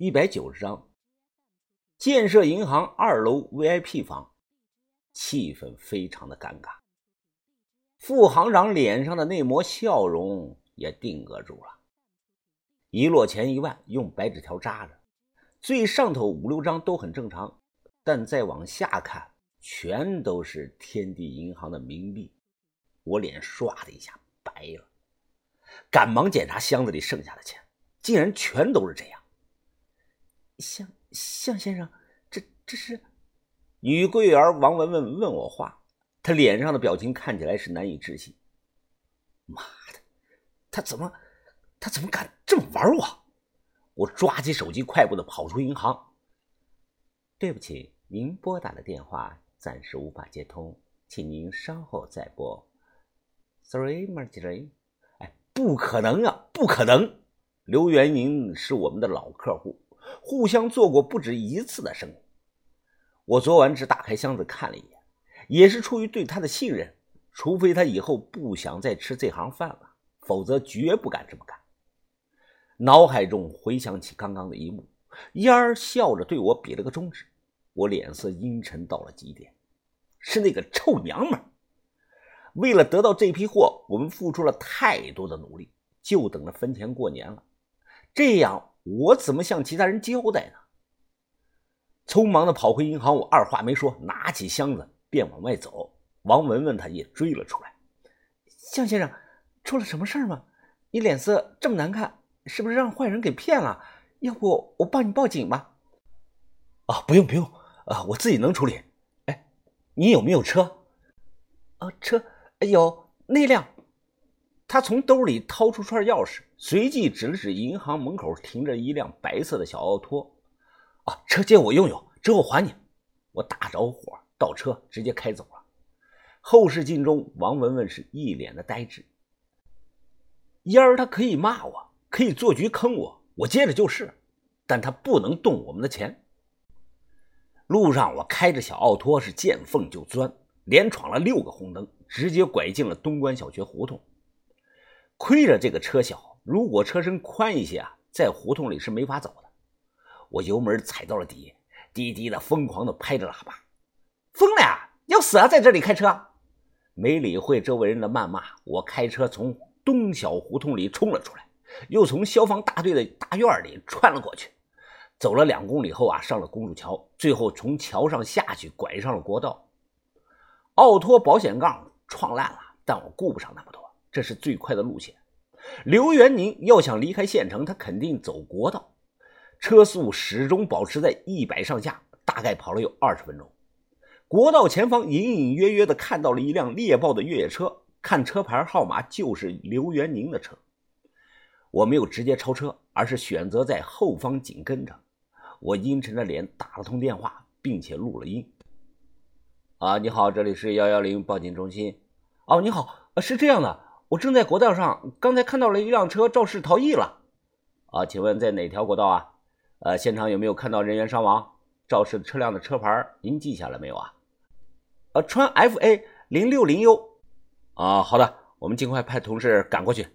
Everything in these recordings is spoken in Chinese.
一百九十章。建设银行二楼 VIP 房，气氛非常的尴尬。副行长脸上的那抹笑容也定格住了。一摞钱一万，用白纸条扎着，最上头五六张都很正常，但再往下看，全都是天地银行的冥币。我脸唰的一下白了，赶忙检查箱子里剩下的钱，竟然全都是这样。向向先生，这这是？女柜员王文文问我话，她脸上的表情看起来是难以置信。妈的，他怎么，他怎么敢这么玩我？我抓起手机，快步的跑出银行。对不起，您拨打的电话暂时无法接通，请您稍后再拨。Sorry, Marjorie。哎，不可能啊，不可能！刘元宁是我们的老客户。互相做过不止一次的生意，我昨晚只打开箱子看了一眼，也是出于对他的信任。除非他以后不想再吃这行饭了，否则绝不敢这么干。脑海中回想起刚刚的一幕，烟儿笑着对我比了个中指，我脸色阴沉到了极点。是那个臭娘们！为了得到这批货，我们付出了太多的努力，就等着分钱过年了。这样。我怎么向其他人交代呢？匆忙的跑回银行，我二话没说，拿起箱子便往外走。王文文他也追了出来。向先生，出了什么事吗？你脸色这么难看，是不是让坏人给骗了？要不我帮你报警吧？啊，不用不用，啊，我自己能处理。哎，你有没有车？啊，车有那辆。他从兜里掏出串钥匙，随即指了指银行门口停着一辆白色的小奥拓。啊，车借我用用，之后还你。我打着火，倒车，直接开走了。后视镜中，王文文是一脸的呆滞。烟儿他可以骂我，可以做局坑我，我接着就是，但他不能动我们的钱。路上，我开着小奥拓是见缝就钻，连闯了六个红灯，直接拐进了东关小学胡同。亏着这个车小，如果车身宽一些啊，在胡同里是没法走的。我油门踩到了底，滴滴的疯狂的拍着喇叭，疯了呀！要死啊！在这里开车，没理会周围人的谩骂，我开车从东小胡同里冲了出来，又从消防大队的大院里穿了过去。走了两公里后啊，上了公主桥，最后从桥上下去，拐上了国道。奥拓保险杠撞烂了，但我顾不上那么多。这是最快的路线。刘元宁要想离开县城，他肯定走国道，车速始终保持在一百上下，大概跑了有二十分钟。国道前方隐隐约约的看到了一辆猎豹的越野车，看车牌号码就是刘元宁的车。我没有直接超车，而是选择在后方紧跟着。我阴沉着脸打了通电话，并且录了音。啊，你好，这里是幺幺零报警中心。哦，你好，是这样的。我正在国道上，刚才看到了一辆车肇事逃逸了。啊，请问在哪条国道啊？呃，现场有没有看到人员伤亡？肇事车辆的车牌您记下来没有啊？呃，川 FA 零六零 U。啊，好的，我们尽快派同事赶过去。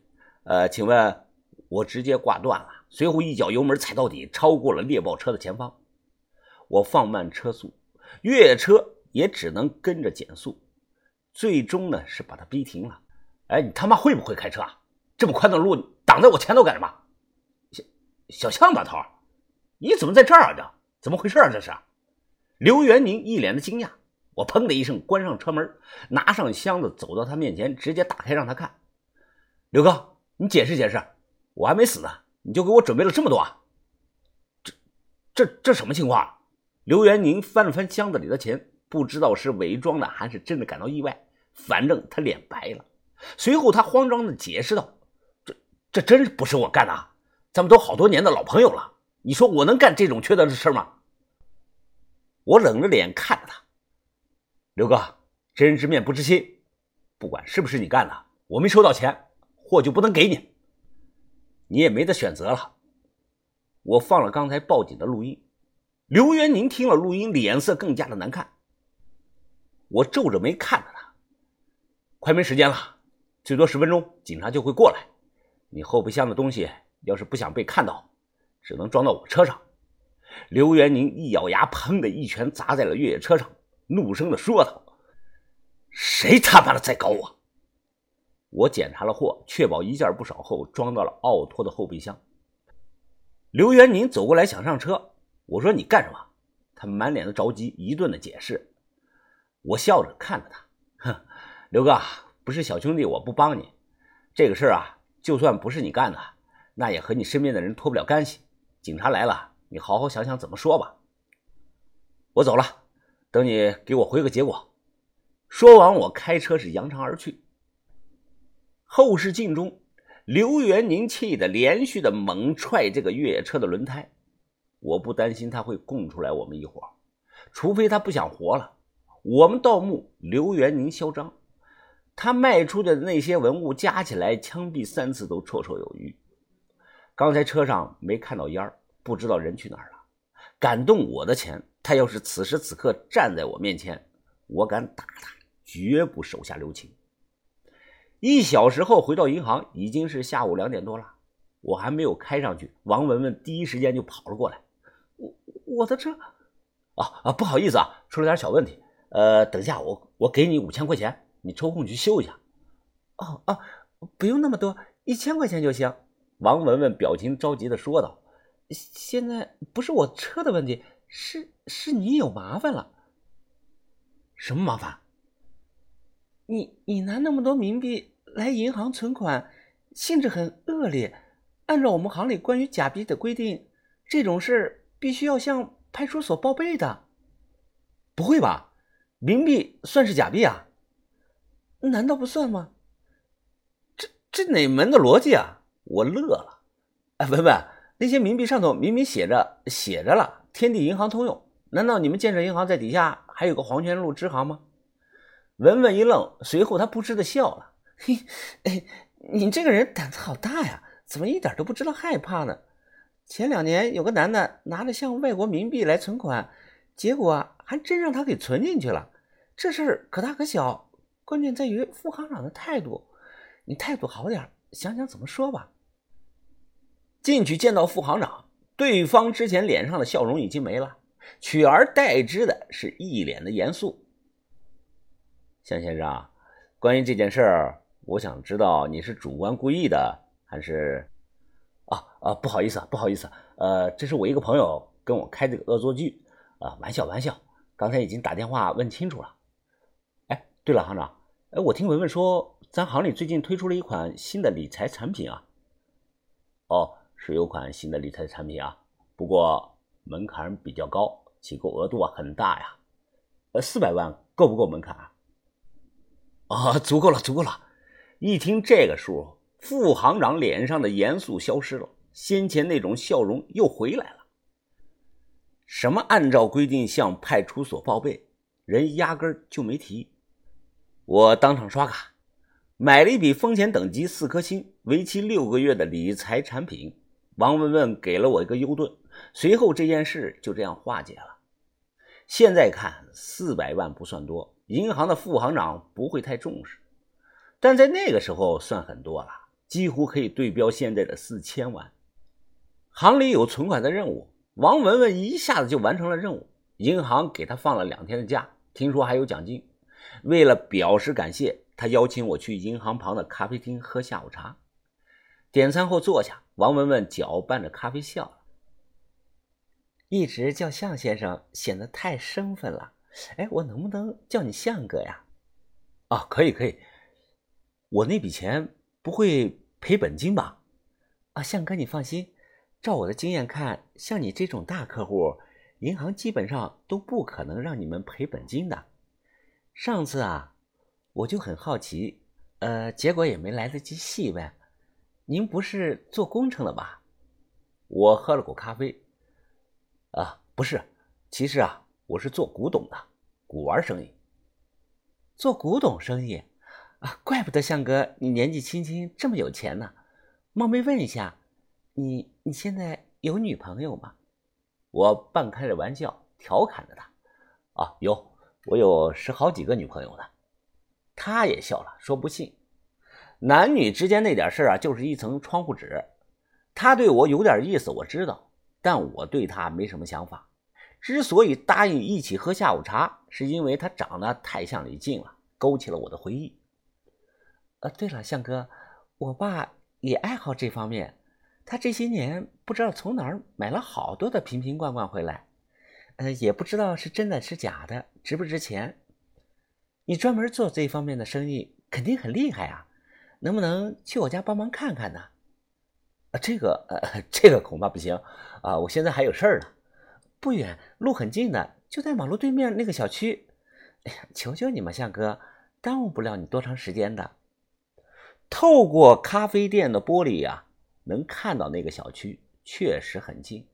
呃，请问，我直接挂断了，随后一脚油门踩到底，超过了猎豹车的前方。我放慢车速，越野车也只能跟着减速，最终呢是把它逼停了。哎，你他妈会不会开车啊？这么宽的路，挡在我前头干什么？小小向把头，你怎么在这儿啊？这怎么回事啊？这是？刘元宁一脸的惊讶。我砰的一声关上车门，拿上箱子走到他面前，直接打开让他看。刘哥，你解释解释，我还没死呢，你就给我准备了这么多啊？这这这什么情况？刘元宁翻了翻箱子里的钱，不知道是伪装的还是真的感到意外，反正他脸白了。随后，他慌张的解释道：“这这真不是我干的，咱们都好多年的老朋友了，你说我能干这种缺德的事吗？”我冷着脸看着他，刘哥，知人知面不知心，不管是不是你干的，我没收到钱，货就不能给你，你也没得选择了。我放了刚才报警的录音，刘元宁听了录音，脸色更加的难看。我皱着眉看着他，快没时间了。最多十分钟，警察就会过来。你后备箱的东西要是不想被看到，只能装到我车上，刘元宁一咬牙，砰的一拳砸在了越野车上，怒声的说道：“谁他妈的在搞我？”我检查了货，确保一件不少后，装到了奥拓的后备箱。刘元宁走过来想上车，我说：“你干什么？”他满脸的着急，一顿的解释。我笑着看着他，哼，刘哥，不是小兄弟，我不帮你。这个事儿啊，就算不是你干的，那也和你身边的人脱不了干系。警察来了，你好好想想怎么说吧。我走了，等你给我回个结果。说完，我开车是扬长而去。后视镜中，刘元宁气得连续的猛踹这个越野车的轮胎。我不担心他会供出来我们一伙，除非他不想活了。我们盗墓，刘元宁嚣张，他卖出的那些文物加起来，枪毙三次都绰绰有余。刚才车上没看到烟儿不知道人去哪儿了。敢动我的钱，他要是此时此刻站在我面前，我敢打他，绝不手下留情。一小时后回到银行，已经是下午两点多了，我还没有开上去，王文文第一时间就跑了过来。我我的车，啊啊，不好意思啊，出了点小问题。呃，等一下我我给你五千块钱，你抽空去修一下。哦哦，不用那么多，一千块钱就行。王文文表情着急的说道：“现在不是我车的问题，是是你有麻烦了。什么麻烦？你你拿那么多冥币来银行存款，性质很恶劣。按照我们行里关于假币的规定，这种事必须要向派出所报备的。不会吧？”冥币算是假币啊？难道不算吗？这这哪门的逻辑啊？我乐了。哎，文文，那些冥币上头明明写着写着了“天地银行通用”，难道你们建设银行在底下还有个黄泉路支行吗？文文一愣，随后他扑哧的笑了。嘿，哎，你这个人胆子好大呀，怎么一点都不知道害怕呢？前两年有个男的拿着像外国冥币来存款，结果还真让他给存进去了。这事儿可大可小，关键在于副行长的态度。你态度好点，想想怎么说吧。进去见到副行长，对方之前脸上的笑容已经没了，取而代之的是一脸的严肃。向先生，关于这件事儿，我想知道你是主观故意的，还是……啊啊，不好意思，不好意思，呃，这是我一个朋友跟我开这个恶作剧，啊，玩笑玩笑，刚才已经打电话问清楚了。对了，行长，哎，我听文文说，咱行里最近推出了一款新的理财产品啊。哦，是有款新的理财产品啊，不过门槛比较高，起购额度啊很大呀。呃，四百万够不够门槛？啊，足够了，足够了。一听这个数，副行长脸上的严肃消失了，先前那种笑容又回来了。什么按照规定向派出所报备，人压根就没提。我当场刷卡，买了一笔风险等级四颗星、为期六个月的理财产品。王文文给了我一个优盾，随后这件事就这样化解了。现在看，四百万不算多，银行的副行长不会太重视，但在那个时候算很多了，几乎可以对标现在的四千万。行里有存款的任务，王文文一下子就完成了任务。银行给他放了两天的假，听说还有奖金。为了表示感谢，他邀请我去银行旁的咖啡厅喝下午茶。点餐后坐下，王文文搅拌着咖啡笑了。一直叫向先生显得太生分了。哎，我能不能叫你向哥呀？啊，可以可以。我那笔钱不会赔本金吧？啊，向哥你放心，照我的经验看，像你这种大客户，银行基本上都不可能让你们赔本金的。上次啊，我就很好奇，呃，结果也没来得及细问。您不是做工程的吧？我喝了口咖啡。啊，不是，其实啊，我是做古董的，古玩生意。做古董生意啊，怪不得向哥你年纪轻轻这么有钱呢。冒昧问一下，你你现在有女朋友吗？我半开着玩笑调侃着他。啊，有。我有十好几个女朋友呢，他也笑了，说不信。男女之间那点事儿啊，就是一层窗户纸。他对我有点意思，我知道，但我对他没什么想法。之所以答应一起喝下午茶，是因为他长得太像李静了，勾起了我的回忆。呃，对了，向哥，我爸也爱好这方面，他这些年不知道从哪儿买了好多的瓶瓶罐罐回来，呃，也不知道是真的是假的，值不值钱。你专门做这方面的生意，肯定很厉害啊，能不能去我家帮忙看看呢？啊，这个，呃，这个恐怕不行啊，我现在还有事儿呢。不远，路很近的，就在马路对面那个小区。哎呀，求求你嘛，向哥，耽误不了你多长时间的。透过咖啡店的玻璃呀，能看到那个小区确实很近。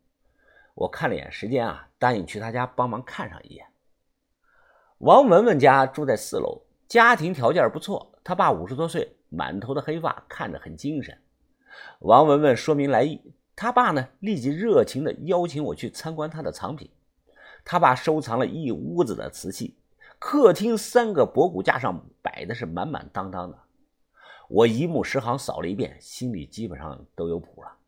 我看了眼时间啊，答应去他家帮忙看上一眼。王文文家住在四楼，家庭条件不错。他爸五十多岁，满头的黑发，看着很精神。王文文说明来意。他爸呢，立即热情地邀请我去参观他的藏品。他爸收藏了一屋子的瓷器，客厅三个博古架上摆的是满满当当的。我一目十行扫了一遍，心里基本上都有谱了。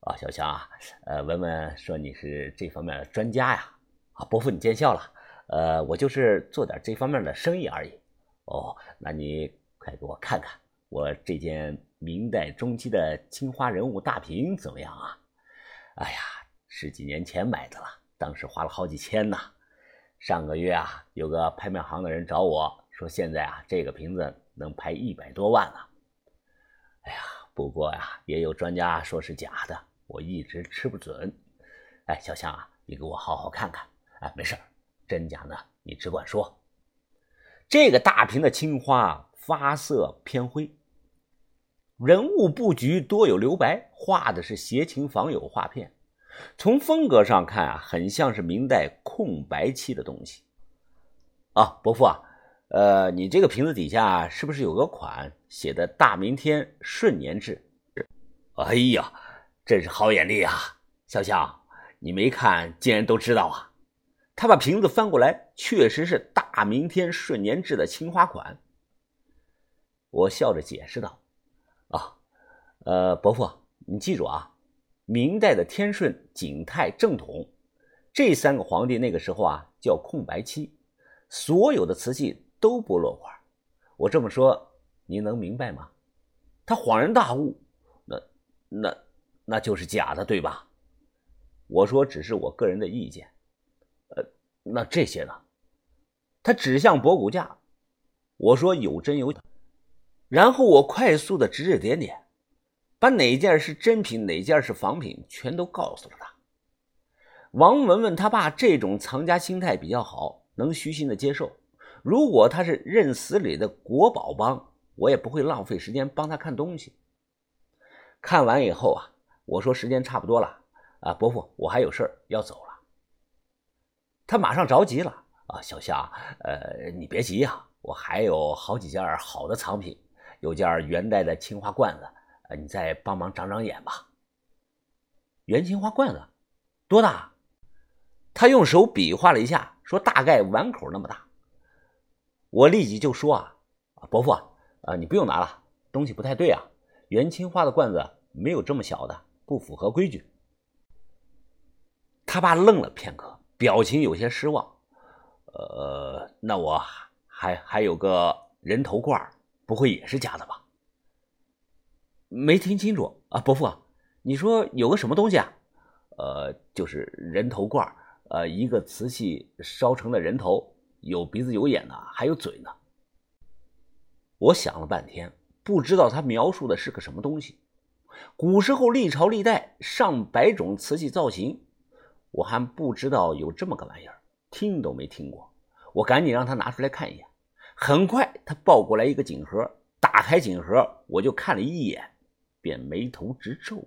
啊，小强啊，呃，文文说你是这方面的专家呀。啊，伯父你见笑了。呃，我就是做点这方面的生意而已。哦，那你快给我看看我这件。明代中期的青花人物大瓶怎么样啊？哎呀，十几年前买的了，当时花了好几千呢。上个月啊，有个拍卖行的人找我说，现在啊，这个瓶子能拍一百多万了。哎呀，不过呀，也有专家说是假的，我一直吃不准。哎，小香啊，你给我好好看看。哎，没事真假呢，你只管说。这个大瓶的青花发色偏灰。人物布局多有留白，画的是斜琴仿有画片。从风格上看啊，很像是明代空白期的东西。啊，伯父啊，呃，你这个瓶子底下是不是有个款写的“大明天顺年制”？哎呀，真是好眼力啊！小香，你没看，竟然都知道啊！他把瓶子翻过来，确实是“大明天顺年制”的青花款。我笑着解释道。啊，呃，伯父，你记住啊，明代的天顺、景泰、正统这三个皇帝那个时候啊叫空白期，所有的瓷器都不落款。我这么说，您能明白吗？他恍然大悟，那那那就是假的，对吧？我说只是我个人的意见。呃，那这些呢？他指向博古架，我说有真有假。然后我快速的指指点点，把哪件是真品，哪件是仿品，全都告诉了他。王文文他爸这种藏家心态比较好，能虚心的接受。如果他是认死理的国宝帮，我也不会浪费时间帮他看东西。看完以后啊，我说时间差不多了啊，伯父，我还有事要走了。他马上着急了啊，小夏，呃，你别急呀，我还有好几件好的藏品。有件元代的青花罐子，呃，你再帮忙长长眼吧。元青花罐子多大？他用手比划了一下，说大概碗口那么大。我立即就说啊，伯父啊，你不用拿了，东西不太对啊。元青花的罐子没有这么小的，不符合规矩。他爸愣了片刻，表情有些失望。呃，那我还还有个人头罐不会也是假的吧？没听清楚啊，伯父，你说有个什么东西啊？呃，就是人头罐呃，一个瓷器烧成的人头，有鼻子有眼的，还有嘴呢。我想了半天，不知道他描述的是个什么东西。古时候历朝历代上百种瓷器造型，我还不知道有这么个玩意儿，听都没听过。我赶紧让他拿出来看一眼。很快，他抱过来一个锦盒，打开锦盒，我就看了一眼，便眉头直皱。